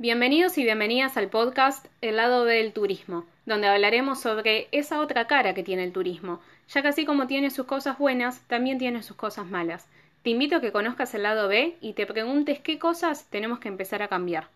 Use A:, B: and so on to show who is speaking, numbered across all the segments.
A: Bienvenidos y bienvenidas al podcast El lado B del turismo, donde hablaremos sobre esa otra cara que tiene el turismo, ya que así como tiene sus cosas buenas, también tiene sus cosas malas. Te invito a que conozcas el lado B y te preguntes qué cosas tenemos que empezar a cambiar.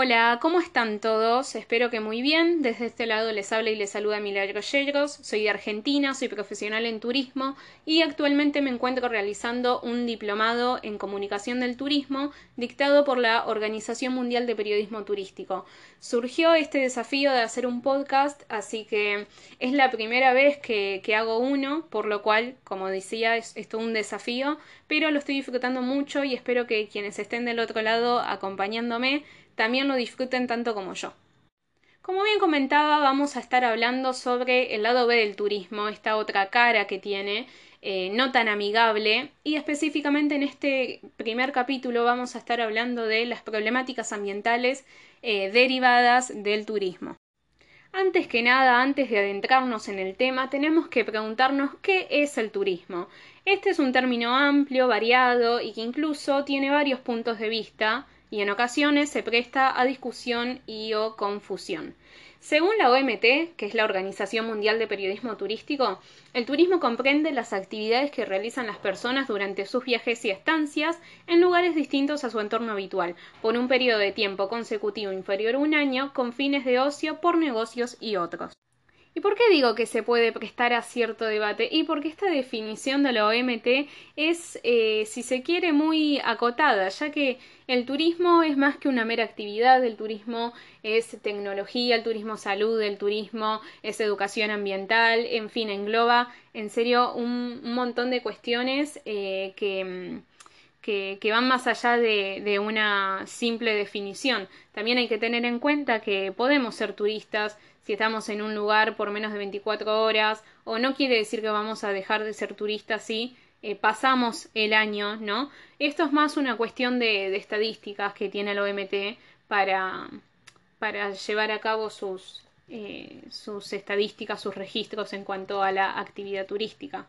A: Hola, ¿cómo están todos? Espero que muy bien. Desde este lado les habla y les saluda Milagro Yegros. Soy de Argentina, soy profesional en turismo y actualmente me encuentro realizando un diplomado en comunicación del turismo dictado por la Organización Mundial de Periodismo Turístico. Surgió este desafío de hacer un podcast, así que es la primera vez que, hago uno, por lo cual, como decía, es, es todo un desafío, pero lo estoy disfrutando mucho y espero que quienes estén del otro lado acompañándome también lo disfruten tanto como yo. Como bien comentaba, vamos a estar hablando sobre el lado B del turismo, esta otra cara que tiene, eh, no tan amigable, y específicamente en este primer capítulo vamos a estar hablando de las problemáticas ambientales eh, derivadas del turismo. Antes que nada, antes de adentrarnos en el tema, tenemos que preguntarnos qué es el turismo. Este es un término amplio, variado y que incluso tiene varios puntos de vista y en ocasiones se presta a discusión y o confusión. Según la OMT, que es la Organización Mundial de Periodismo Turístico, el turismo comprende las actividades que realizan las personas durante sus viajes y estancias en lugares distintos a su entorno habitual, por un periodo de tiempo consecutivo inferior a un año, con fines de ocio, por negocios y otros. ¿Y por qué digo que se puede prestar a cierto debate? Y porque esta definición de la OMT es, eh, si se quiere, muy acotada, ya que el turismo es más que una mera actividad, el turismo es tecnología, el turismo salud, el turismo es educación ambiental, en fin, engloba en serio un, montón de cuestiones eh, que, que, van más allá de, de una simple definición. También hay que tener en cuenta que podemos ser turistas, si estamos en un lugar por menos de 24 horas, o no quiere decir que vamos a dejar de ser turistas si eh, pasamos el año, ¿no? Esto es más una cuestión de, estadísticas que tiene el OMT para, para llevar a cabo sus, eh, sus estadísticas, sus registros en cuanto a la actividad turística.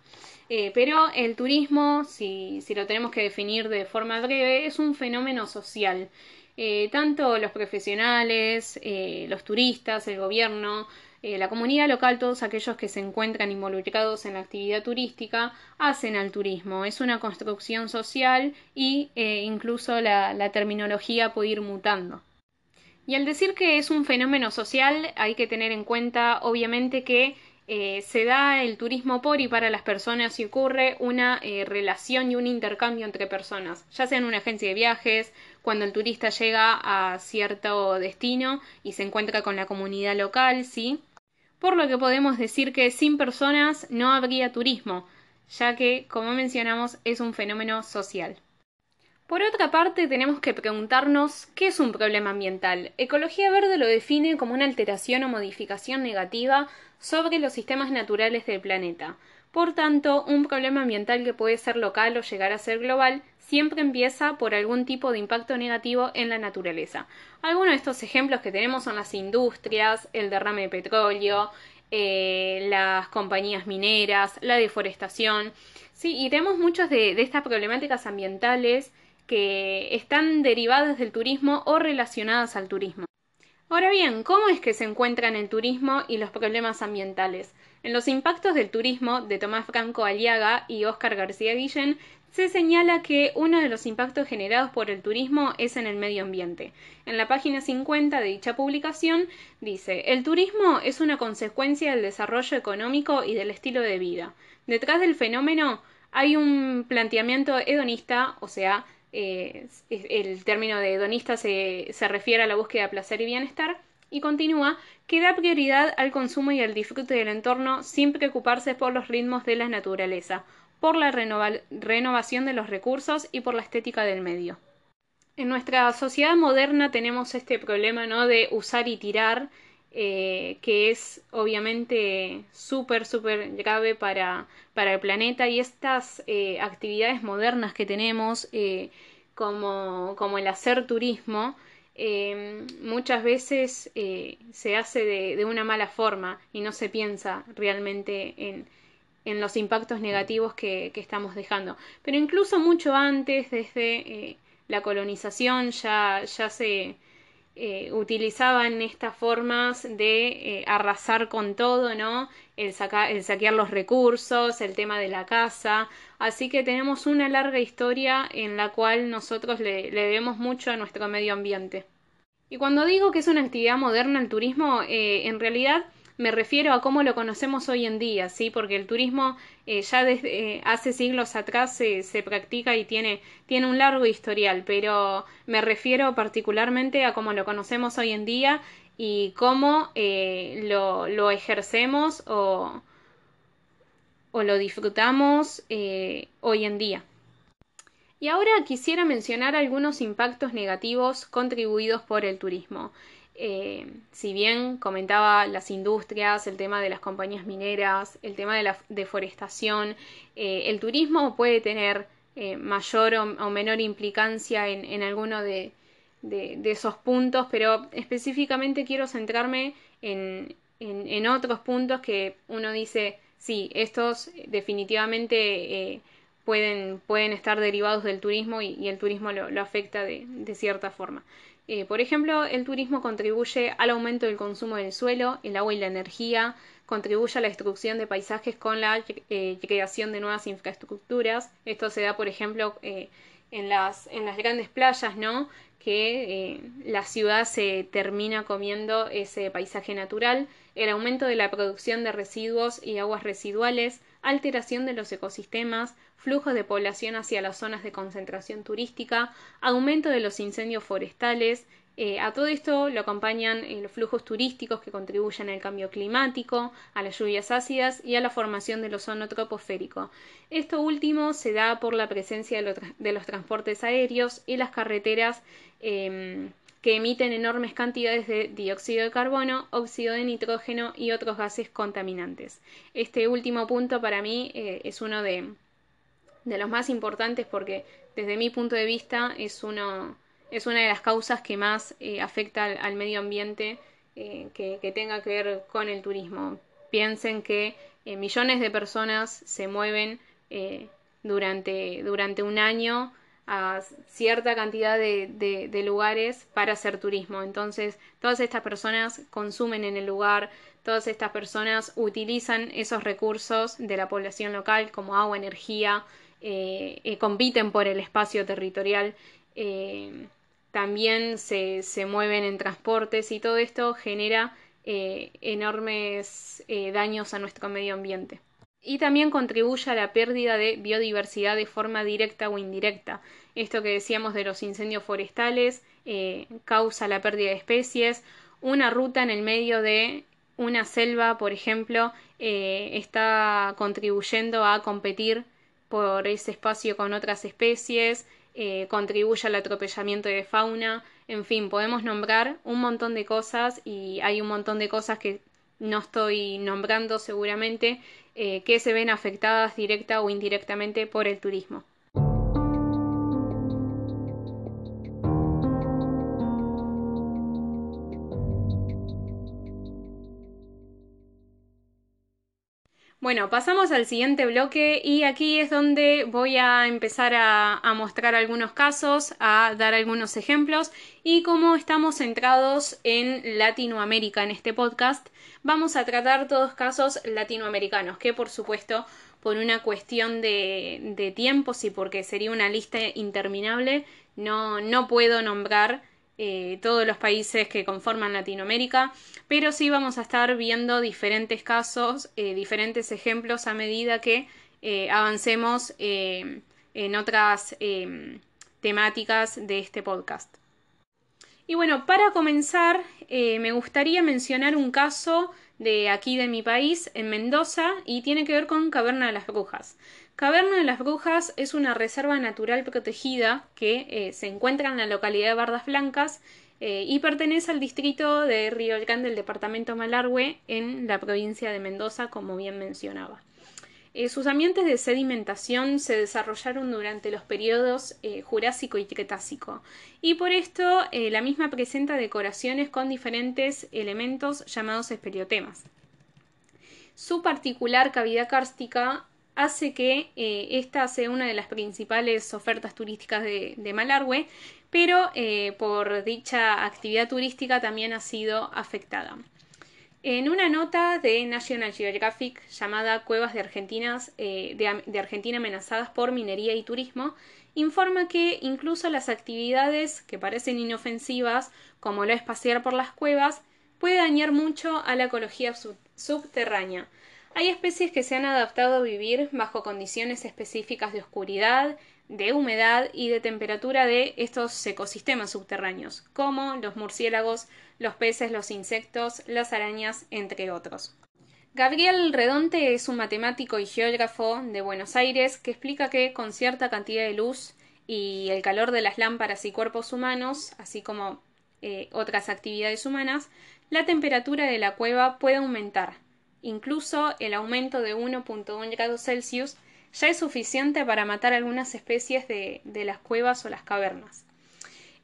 A: Eh, pero el turismo, si, si, lo tenemos que definir de forma breve, es un fenómeno social eh, tanto los profesionales, eh, los turistas, el gobierno, eh, la comunidad local, todos aquellos que se encuentran involucrados en la actividad turística, hacen al turismo. Es una construcción social y incluso la, terminología puede ir mutando. Y al decir que es un fenómeno social, hay que tener en cuenta, obviamente, que se da el turismo por y para las personas y ocurre una relación y un intercambio entre personas, ya sea en una agencia de viajes, cuando el turista llega a cierto destino y se encuentra con la comunidad local, sí. Por lo que podemos decir que sin personas no habría turismo, ya que, como mencionamos, es un fenómeno social. Por otra parte, tenemos que preguntarnos qué es un problema ambiental. Ecología Verde lo define como una alteración o modificación negativa sobre los sistemas naturales del planeta. Por tanto, un problema ambiental que puede ser local o llegar a ser global siempre empieza por algún tipo de impacto negativo en la naturaleza. Algunos de estos ejemplos que tenemos son las industrias, el derrame de petróleo, eh, las compañías mineras, la deforestación. Sí, y tenemos muchas de estas problemáticas ambientales que están derivadas del turismo o relacionadas al turismo. Ahora bien, ¿cómo es que se encuentran el turismo y los problemas ambientales? En los impactos del turismo de Tomás Franco Aliaga y Óscar García Guillén se señala que uno de los impactos generados por el turismo es en el medio ambiente. En la página 50 de dicha publicación dice el turismo es una consecuencia del desarrollo económico y del estilo de vida. Detrás del fenómeno hay un planteamiento hedonista, o sea, eh, el término de hedonista se, se refiere a la búsqueda de placer y bienestar, y continúa que da prioridad al consumo y al disfrute del entorno sin preocuparse por los ritmos de la naturaleza, por la renovación de los recursos y por la estética del medio. En nuestra sociedad moderna tenemos este problema ¿no? de usar y tirar, eh, que es obviamente súper, súper grave para, para, el planeta y estas eh, actividades modernas que tenemos, eh, como, como, el hacer turismo, eh, muchas veces eh, se hace de, una mala forma y no se piensa realmente en, en los impactos negativos que, estamos dejando. Pero incluso mucho antes, desde eh, la colonización, ya, ya se utilizaban estas formas de arrasar con todo, ¿no? El, saquear los recursos, el tema de la casa. Así que tenemos una larga historia en la cual nosotros le, le debemos mucho a nuestro medio ambiente. Y cuando digo que es una actividad moderna el turismo, eh, en realidad me refiero a cómo lo conocemos hoy en día, ¿sí? Porque el turismo eh, ya desde eh, hace siglos atrás se, se, practica y tiene, tiene un largo historial, pero me refiero particularmente a cómo lo conocemos hoy en día y cómo lo, lo, ejercemos o, o, lo disfrutamos hoy en día. Y ahora quisiera mencionar algunos impactos negativos contribuidos por el turismo. Eh, si bien comentaba las industrias, el tema de las compañías mineras, el tema de la deforestación, eh, el turismo puede tener eh, mayor o, menor implicancia en, en alguno de, esos puntos, pero específicamente quiero centrarme en, en, otros puntos que uno dice, sí, estos definitivamente pueden, pueden estar derivados del turismo y, el turismo lo, afecta de, cierta forma. Eh, por ejemplo, el turismo contribuye al aumento del consumo del suelo, el agua y la energía, contribuye a la destrucción de paisajes con la eh, creación de nuevas infraestructuras. Esto se da, por ejemplo, eh, en, las, en las grandes playas, ¿no? Que la ciudad se termina comiendo ese paisaje natural, el aumento de la producción de residuos y aguas residuales, alteración de los ecosistemas, flujos de población hacia las zonas de concentración turística, aumento de los incendios forestales, eh, a todo esto lo acompañan eh, los flujos turísticos que contribuyen al cambio climático, a las lluvias ácidas y a la formación del ozono troposférico. Esto último se da por la presencia de, los transportes aéreos y las carreteras em, que emiten enormes cantidades de dióxido de carbono, óxido de nitrógeno y otros gases contaminantes. Este último punto para mí eh, es uno de, de, los más importantes porque desde mi punto de vista es, uno, es una de las causas que más eh, afecta al, medio ambiente eh, que, que, tenga que ver con el turismo. Piensen que millones de personas se mueven durante, durante un año a cierta cantidad de, lugares para hacer turismo. Entonces, todas estas personas consumen en el lugar, todas estas personas utilizan esos recursos de la población local como agua, energía, eh, eh, compiten por el espacio territorial, eh, también se, se, mueven en transportes y todo esto genera enormes daños a nuestro medio ambiente y también contribuye a la pérdida de biodiversidad de forma directa o indirecta. Esto que decíamos de los incendios forestales eh, causa la pérdida de especies. Una ruta en el medio de una selva, por ejemplo, eh, está contribuyendo a competir por ese espacio con otras especies, eh, contribuye al atropellamiento de fauna, en fin, podemos nombrar un montón de cosas y hay un montón de cosas que no estoy nombrando seguramente eh, que se ven afectadas directa o indirectamente por el turismo. Bueno, pasamos al siguiente bloque y aquí es donde voy a empezar a, mostrar algunos casos, a dar algunos ejemplos y como estamos centrados en Latinoamérica en este podcast, vamos a tratar todos casos latinoamericanos, que por supuesto por una cuestión de, de tiempos y porque sería una lista interminable, no, no puedo nombrar eh, todos los países que conforman Latinoamérica, pero sí vamos a estar viendo diferentes casos, eh, diferentes ejemplos a medida que eh, avancemos en otras temáticas de este podcast. Y bueno, para comenzar, me gustaría mencionar un caso de aquí de mi país, en Mendoza, y tiene que ver con Caverna de las Brujas. Caverna de las Brujas es una reserva natural protegida que eh, se encuentra en la localidad de Bardas Blancas eh, y pertenece al distrito de Río Grande del departamento Malargüe en la provincia de Mendoza, como bien mencionaba. Eh, sus ambientes de sedimentación se desarrollaron durante los periodos Jurásico y Cretácico, y por esto la misma presenta decoraciones con diferentes elementos llamados esperiotemas. Su particular cavidad kárstica hace que esta sea una de las principales ofertas turísticas de, Malargüe, pero por dicha actividad turística también ha sido afectada. En una nota de National Geographic llamada Cuevas de, eh, de, Argentina amenazadas por minería y turismo, informa que incluso las actividades que parecen inofensivas, como lo es pasear por las cuevas, puede dañar mucho a la ecología subterránea. Hay especies que se han adaptado a vivir bajo condiciones específicas de oscuridad, de humedad y de temperatura de estos ecosistemas subterráneos, como los murciélagos, los peces, los insectos, las arañas, entre otros. Gabriel Redonte es un matemático y geógrafo de Buenos Aires que explica que con cierta cantidad de luz y el calor de las lámparas y cuerpos humanos, así como eh, otras actividades humanas, la temperatura de la cueva puede aumentar. Incluso el aumento de 1.1 grados Celsius ya es suficiente para matar algunas especies de, las cuevas o las cavernas.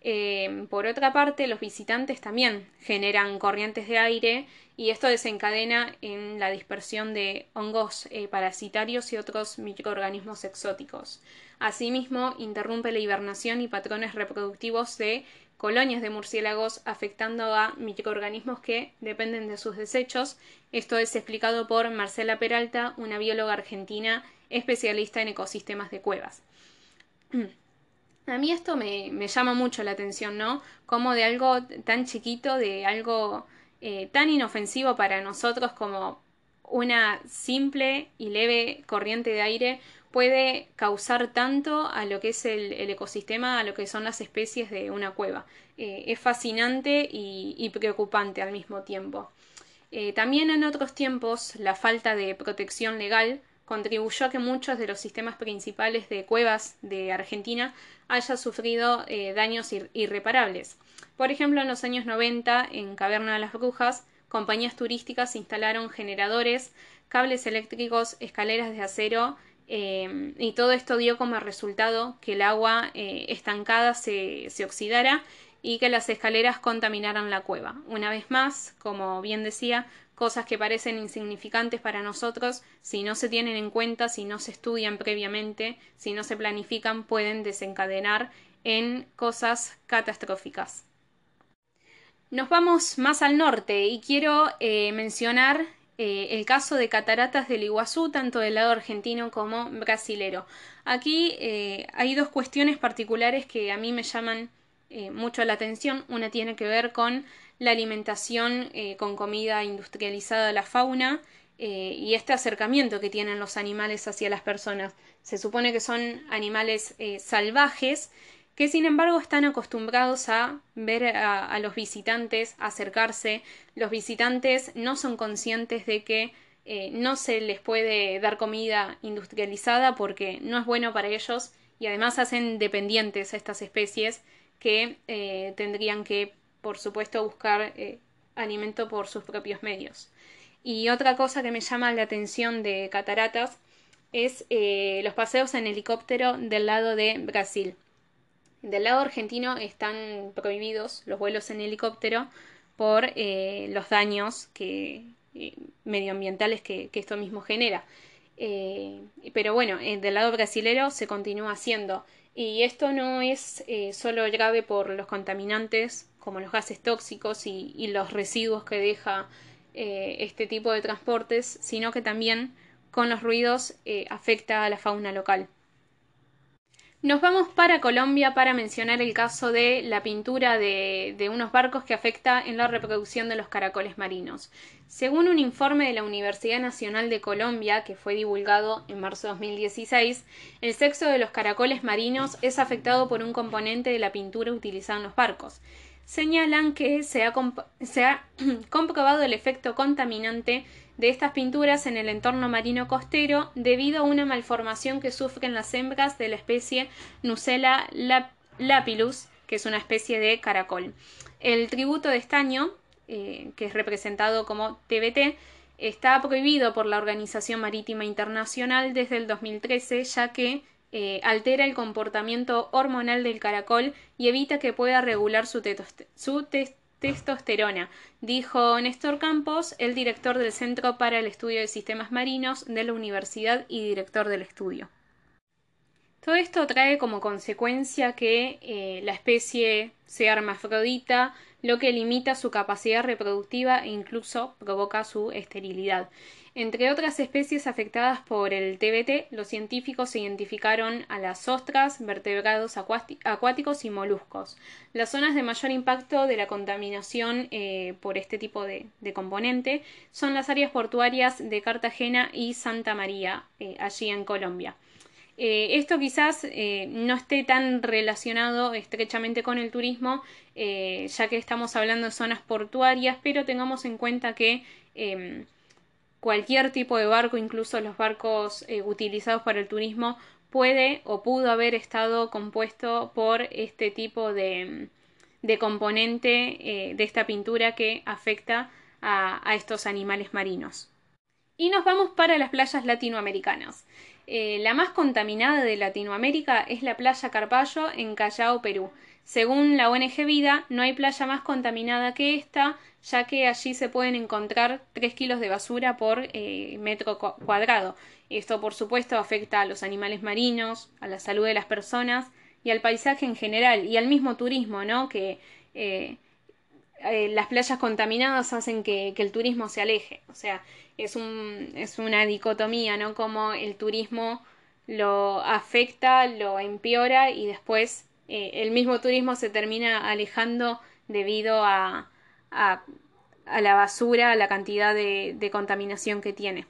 A: Eh, por otra parte, los visitantes también generan corrientes de aire y esto desencadena en la dispersión de hongos eh, parasitarios y otros microorganismos exóticos. Asimismo, interrumpe la hibernación y patrones reproductivos de colonias de murciélagos afectando a microorganismos que dependen de sus desechos. Esto es explicado por Marcela Peralta, una bióloga argentina especialista en ecosistemas de cuevas. A mí esto me, llama mucho la atención, ¿no? Como de algo tan chiquito, de algo eh, tan inofensivo para nosotros como una simple y leve corriente de aire puede causar tanto a lo que es el, ecosistema, a lo que son las especies de una cueva. Eh, es fascinante y, preocupante al mismo tiempo. Eh, también en otros tiempos la falta de protección legal contribuyó a que muchos de los sistemas principales de cuevas de Argentina hayan sufrido eh, daños irreparables. Por ejemplo, en los años 90, en Caverna de las Brujas, compañías turísticas instalaron generadores, cables eléctricos, escaleras de acero eh, y todo esto dio como resultado que el agua eh, estancada se, se oxidara y que las escaleras contaminaran la cueva. Una vez más, como bien decía, cosas que parecen insignificantes para nosotros, si no se tienen en cuenta, si no se estudian previamente, si no se planifican, pueden desencadenar en cosas catastróficas. Nos vamos más al norte y quiero eh, mencionar eh, el caso de cataratas del Iguazú, tanto del lado argentino como brasilero. Aquí eh, hay dos cuestiones particulares que a mí me llaman mucho la atención. Una tiene que ver con la alimentación eh, con comida industrializada de la fauna eh, y este acercamiento que tienen los animales hacia las personas. Se supone que son animales eh, salvajes que sin embargo están acostumbrados a ver a, los visitantes acercarse. Los visitantes no son conscientes de que no se les puede dar comida industrializada porque no es bueno para ellos y además hacen dependientes a estas especies que tendrían que por supuesto, buscar eh, alimento por sus propios medios. Y otra cosa que me llama la atención de Cataratas es eh, los paseos en helicóptero del lado de Brasil. Del lado argentino están prohibidos los vuelos en helicóptero por eh, los daños que, medioambientales que, esto mismo genera. pero bueno, del lado brasilero se continúa haciendo. Y esto no es solo grave por los contaminantes como los gases tóxicos y, los residuos que deja eh, este tipo de transportes, sino que también con los ruidos eh, afecta a la fauna local. Nos vamos para Colombia para mencionar el caso de la pintura de, unos barcos que afecta en la reproducción de los caracoles marinos. Según un informe de la Universidad Nacional de Colombia, que fue divulgado en marzo de 2016, el sexo de los caracoles marinos es afectado por un componente de la pintura utilizada en los barcos señalan que se ha, comprobado el efecto contaminante de estas pinturas en el entorno marino costero debido a una malformación que sufren las hembras de la especie Nucella lapilus, que es una especie de caracol. El tributo de estaño, eh, que es representado como TBT, está prohibido por la Organización Marítima Internacional desde el 2013, ya que eh, altera el comportamiento hormonal del caracol y evita que pueda regular su, testosterona, dijo Néstor Campos, el director del Centro para el Estudio de Sistemas Marinos de la Universidad y director del estudio. Todo esto trae como consecuencia que eh, la especie sea hermafrodita, lo que limita su capacidad reproductiva e incluso provoca su esterilidad. Entre otras especies afectadas por el TBT, los científicos identificaron a las ostras, vertebrados acuáticos y moluscos. Las zonas de mayor impacto de la contaminación eh, por este tipo de, componente son las áreas portuarias de Cartagena y Santa María, eh, allí en Colombia. Eh, esto quizás no esté tan relacionado estrechamente con el turismo, ya que estamos hablando de zonas portuarias, pero tengamos en cuenta que em, cualquier tipo de barco, incluso los barcos eh, utilizados para el turismo, puede o pudo haber estado compuesto por este tipo de, componente eh, de esta pintura que afecta a, estos animales marinos. Y nos vamos para las playas latinoamericanas. Eh, la más contaminada de Latinoamérica es la playa Carballo en Callao, Perú. Según la ONG Vida, no hay playa más contaminada que esta, ya que allí se pueden encontrar 3 kilos de basura por eh, metro cuadrado. Esto, por supuesto, afecta a los animales marinos, a la salud de las personas y al paisaje en general y al mismo turismo, ¿no? Que eh, eh, las playas contaminadas hacen que, el turismo se aleje. O sea, es, un, es una dicotomía, ¿no? Como el turismo lo afecta, lo empeora y después el mismo turismo se termina alejando debido a, a, la basura, a la cantidad de, contaminación que tiene.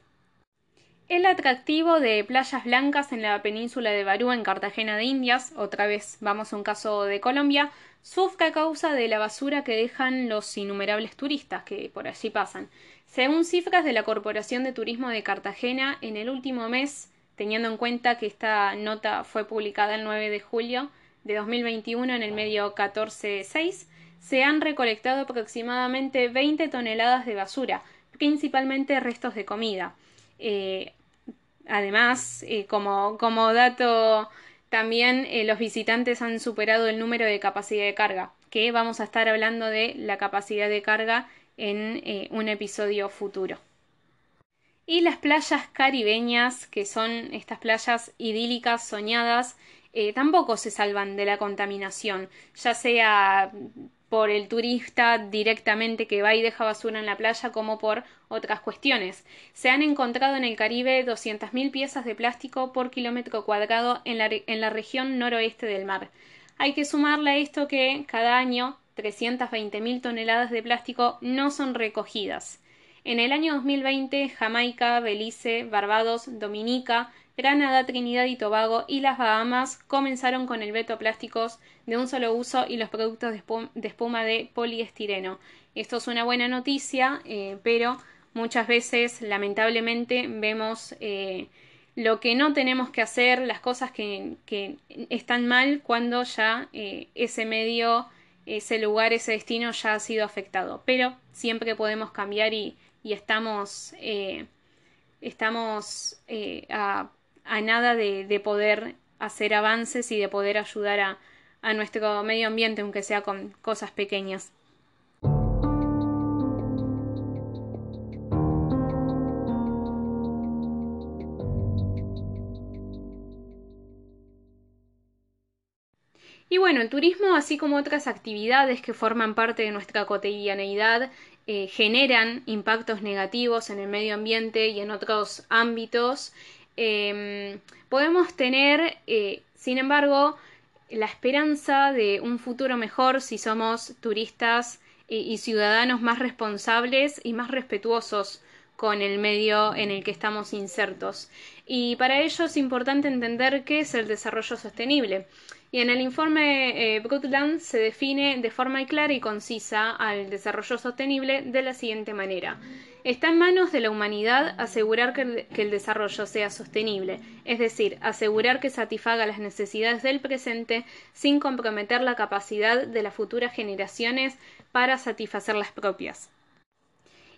A: El atractivo de playas blancas en la península de Barú, en Cartagena de Indias, otra vez vamos a un caso de Colombia, sufre a causa de la basura que dejan los innumerables turistas que por allí pasan. Según cifras de la Corporación de Turismo de Cartagena, en el último mes, teniendo en cuenta que esta nota fue publicada el 9 de julio de 2021 en el medio 146, se han recolectado aproximadamente 20 toneladas de basura, principalmente restos de comida. Eh, además, eh, como, como, dato también eh, los visitantes han superado el número de capacidad de carga, que vamos a estar hablando de la capacidad de carga en un episodio futuro. Y las playas caribeñas, que son estas playas idílicas, soñadas, tampoco se salvan de la contaminación, ya sea por el turista directamente que va y deja basura en la playa como por otras cuestiones. Se han encontrado en el Caribe 200.000 piezas de plástico por kilómetro cuadrado en la, en la región noroeste del mar. Hay que sumarle a esto que cada año 320.000 toneladas de plástico no son recogidas. En el año 2020, Jamaica, Belice, Barbados, Dominica, Granada, Trinidad y Tobago y las Bahamas comenzaron con el veto plásticos de un solo uso y los productos de espuma de poliestireno. Esto es una buena noticia, eh, pero muchas veces, lamentablemente, vemos eh, lo que no tenemos que hacer, las cosas que, están mal cuando ya eh, ese medio, ese lugar, ese destino ya ha sido afectado. Pero siempre podemos cambiar y, estamos, estamos a a nada de, poder hacer avances y de poder ayudar a, nuestro medio ambiente, aunque sea con cosas pequeñas. Y bueno, el turismo, así como otras actividades que forman parte de nuestra cotidianeidad, eh, generan impactos negativos en el medio ambiente y en otros ámbitos Em, podemos tener, eh, sin embargo, la esperanza de un futuro mejor si somos turistas y ciudadanos más responsables y más respetuosos con el medio en el que estamos insertos. Y para ello es importante entender qué es el desarrollo sostenible. Y en el informe eh, Brundtland se define de forma clara y concisa al desarrollo sostenible de la siguiente manera. Está en manos de la humanidad asegurar que el, que el, desarrollo sea sostenible, es decir, asegurar que satisfaga las necesidades del presente sin comprometer la capacidad de las futuras generaciones para satisfacer las propias.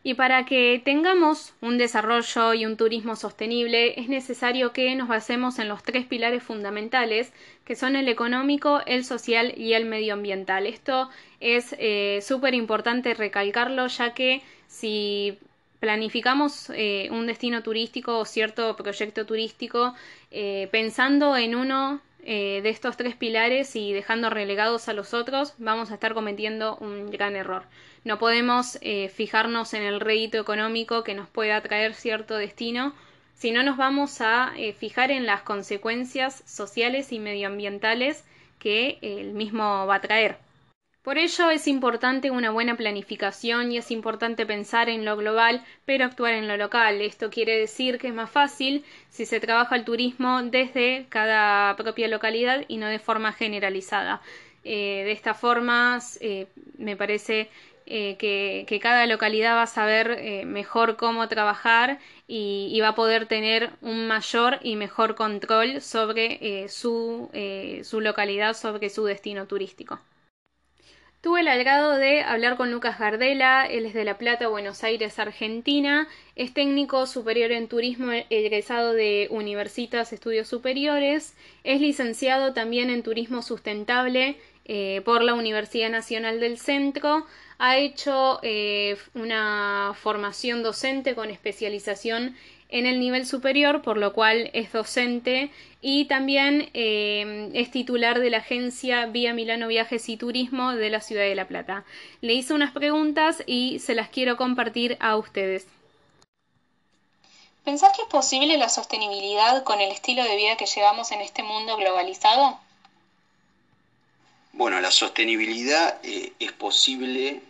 A: Y para que tengamos un desarrollo y un turismo sostenible es necesario que nos basemos en los tres pilares fundamentales que son el económico, el social y el medioambiental. Esto es eh, súper importante recalcarlo ya que si planificamos eh, un destino turístico o cierto proyecto turístico eh, pensando en uno de estos tres pilares y dejando relegados a los otros, vamos a estar cometiendo un gran error. No podemos eh, fijarnos en el rédito económico que nos pueda traer cierto destino, sino nos vamos a eh, fijar en las consecuencias sociales y medioambientales que el mismo va a traer. Por ello es importante una buena planificación y es importante pensar en lo global, pero actuar en lo local. Esto quiere decir que es más fácil si se trabaja el turismo desde cada propia localidad y no de forma generalizada. Eh, de esta forma, me parece eh, que, cada localidad va a saber eh, mejor cómo trabajar y, va a poder tener un mayor y mejor control sobre eh, su, su localidad, sobre su destino turístico. Tuve el agrado de hablar con Lucas Gardela, él es de La Plata, Buenos Aires, Argentina, es técnico superior en turismo egresado de Universitas Estudios Superiores, es licenciado también en turismo sustentable por la Universidad Nacional del Centro, ha hecho eh, una formación docente con especialización en el nivel superior, por lo cual es docente y también eh, es titular de la agencia Vía Milano Viajes y Turismo de la Ciudad de La Plata. Le hice unas preguntas y se las quiero compartir a ustedes.
B: ¿Pensás que es posible la sostenibilidad con el estilo de vida que llevamos en este mundo globalizado?
C: Bueno, la sostenibilidad eh, es posible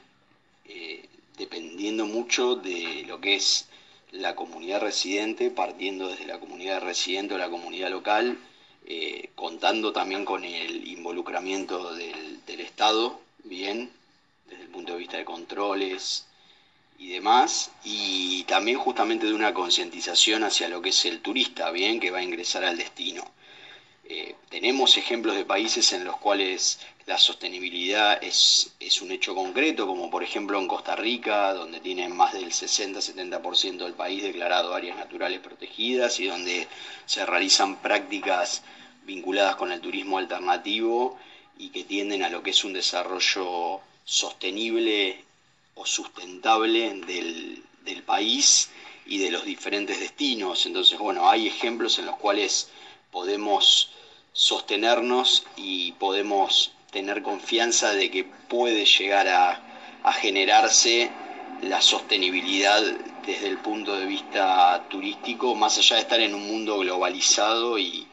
C: eh, dependiendo mucho de lo que es la comunidad residente, partiendo desde la comunidad residente o la comunidad local, eh, contando también con el involucramiento del, del Estado, bien, desde el punto de vista de controles y demás, y también justamente de una concientización hacia lo que es el turista, bien, que va a ingresar al destino. Eh, tenemos ejemplos de países en los cuales la sostenibilidad es, un hecho concreto, como por ejemplo en Costa Rica, donde tienen más del 60-70% del país declarado áreas naturales protegidas y donde se realizan prácticas vinculadas con el turismo alternativo y que tienden a lo que es un desarrollo sostenible o sustentable del, del país y de los diferentes destinos. Entonces, bueno, hay ejemplos en los cuales podemos sostenernos y podemos tener confianza de que puede llegar a, generarse la sostenibilidad desde el punto de vista turístico, más allá de estar en un mundo globalizado y,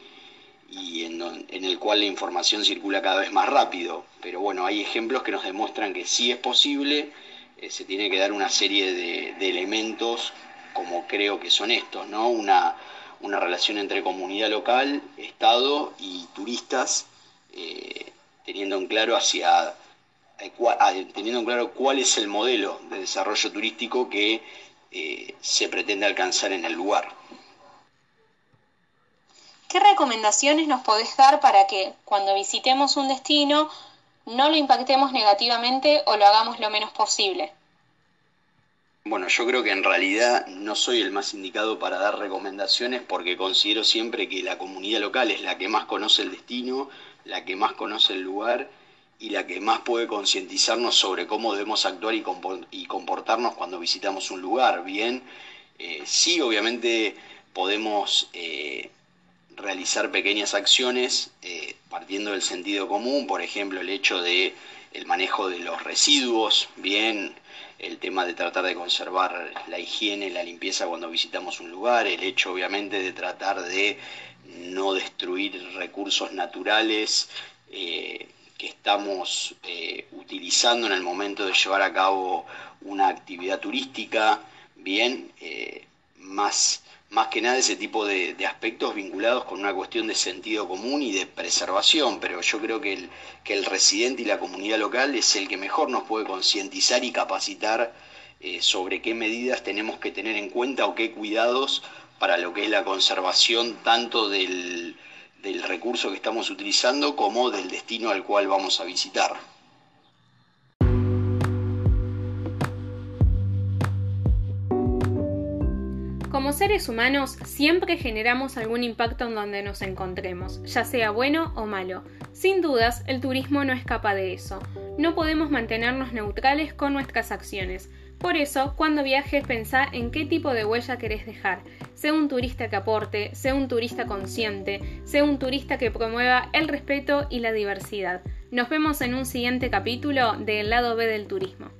C: en, el cual la información circula cada vez más rápido. Pero bueno, hay ejemplos que nos demuestran que sí es posible, eh, se tiene que dar una serie de, de, elementos como creo que son estos, ¿no? Una, una relación entre comunidad local, Estado y turistas, eh, teniendo en claro hacia eh, ah, teniendo en claro cuál es el modelo de desarrollo turístico que eh, se pretende alcanzar en el lugar.
B: ¿Qué recomendaciones nos podés dar para que cuando visitemos un destino no lo impactemos negativamente o lo hagamos lo menos posible?
C: Bueno, yo creo que en realidad no soy el más indicado para dar recomendaciones porque considero siempre que la comunidad local es la que más conoce el destino, la que más conoce el lugar y la que más puede concientizarnos sobre cómo debemos actuar y comportarnos cuando visitamos un lugar. Bien, eh, sí, obviamente podemos eh, realizar pequeñas acciones eh, partiendo del sentido común, por ejemplo, el hecho de el manejo de los residuos, bien, el tema de tratar de conservar la higiene, la limpieza cuando visitamos un lugar, el hecho obviamente de tratar de no destruir recursos naturales eh, que estamos eh, utilizando en el momento de llevar a cabo una actividad turística, bien, eh, más más que nada ese tipo de, aspectos vinculados con una cuestión de sentido común y de preservación, pero yo creo que el, residente y la comunidad local es el que mejor nos puede concientizar y capacitar eh, sobre qué medidas tenemos que tener en cuenta o qué cuidados para lo que es la conservación tanto del recurso que estamos utilizando como del destino al cual vamos a visitar.
A: Como seres humanos siempre generamos algún impacto en donde nos encontremos, ya sea bueno o malo. Sin dudas, el turismo no escapa de eso. No podemos mantenernos neutrales con nuestras acciones. Por eso, cuando viajes pensá en qué tipo de huella querés dejar. Sea un turista que aporte, sea un turista consciente, sea un turista que promueva el respeto y la diversidad. Nos vemos en un siguiente capítulo de El lado B del turismo.